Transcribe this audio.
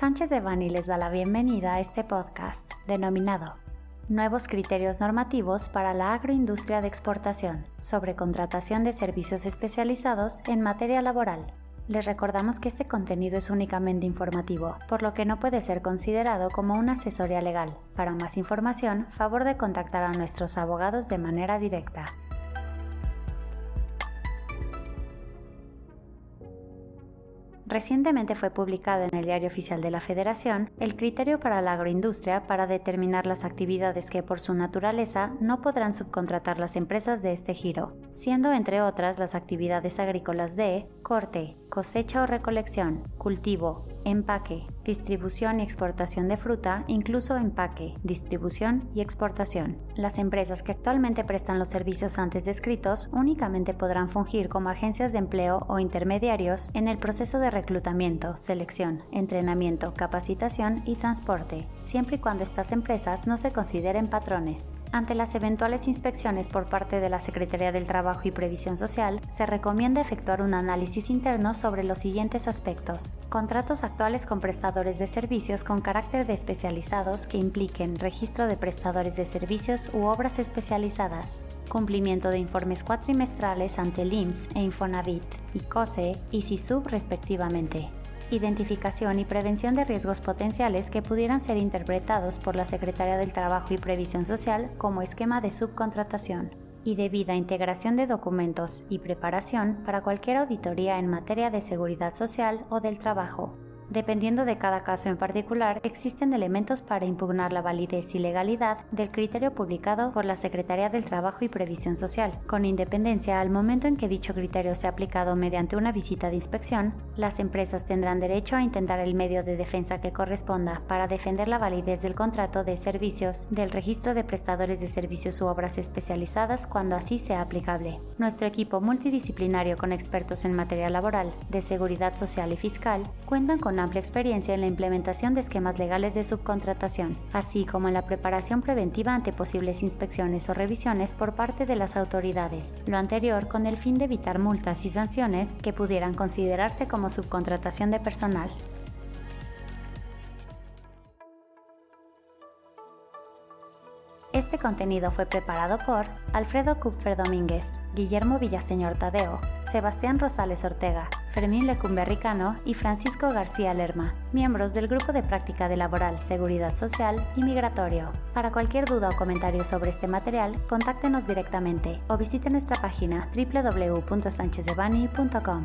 Sánchez de Bani les da la bienvenida a este podcast denominado Nuevos criterios normativos para la agroindustria de exportación sobre contratación de servicios especializados en materia laboral. Les recordamos que este contenido es únicamente informativo, por lo que no puede ser considerado como una asesoría legal. Para más información, favor de contactar a nuestros abogados de manera directa. Recientemente fue publicado en el Diario Oficial de la Federación el criterio para la agroindustria para determinar las actividades que por su naturaleza no podrán subcontratar las empresas de este giro, siendo entre otras las actividades agrícolas de corte, cosecha o recolección, cultivo, empaque, distribución y exportación de fruta, incluso empaque, distribución y exportación. Las empresas que actualmente prestan los servicios antes descritos únicamente podrán fungir como agencias de empleo o intermediarios en el proceso de reclutamiento, selección, entrenamiento, capacitación y transporte, siempre y cuando estas empresas no se consideren patrones. Ante las eventuales inspecciones por parte de la Secretaría del Trabajo y Previsión Social, se recomienda efectuar un análisis interno sobre los siguientes aspectos. Contratos actuales con prestadores de servicios con carácter de especializados que impliquen registro de prestadores de servicios u obras especializadas, cumplimiento de informes cuatrimestrales ante el e Infonavit y COSE y SISUB respectivamente identificación y prevención de riesgos potenciales que pudieran ser interpretados por la Secretaría del Trabajo y Previsión Social como esquema de subcontratación y debida integración de documentos y preparación para cualquier auditoría en materia de seguridad social o del trabajo. Dependiendo de cada caso en particular, existen elementos para impugnar la validez y legalidad del criterio publicado por la Secretaría del Trabajo y Previsión Social. Con independencia al momento en que dicho criterio sea aplicado mediante una visita de inspección, las empresas tendrán derecho a intentar el medio de defensa que corresponda para defender la validez del contrato de servicios, del registro de prestadores de servicios u obras especializadas cuando así sea aplicable. Nuestro equipo multidisciplinario con expertos en materia laboral, de seguridad social y fiscal cuentan amplia experiencia en la implementación de esquemas legales de subcontratación, así como en la preparación preventiva ante posibles inspecciones o revisiones por parte de las autoridades. Lo anterior con el fin de evitar multas y sanciones que pudieran considerarse como subcontratación de personal. Este contenido fue preparado por Alfredo Kupfer Domínguez, Guillermo Villaseñor Tadeo, Sebastián Rosales Ortega, Fermín Lecumberricano y Francisco García Lerma, miembros del Grupo de Práctica de Laboral, Seguridad Social y Migratorio. Para cualquier duda o comentario sobre este material, contáctenos directamente o visite nuestra página www.sanchezdevani.com.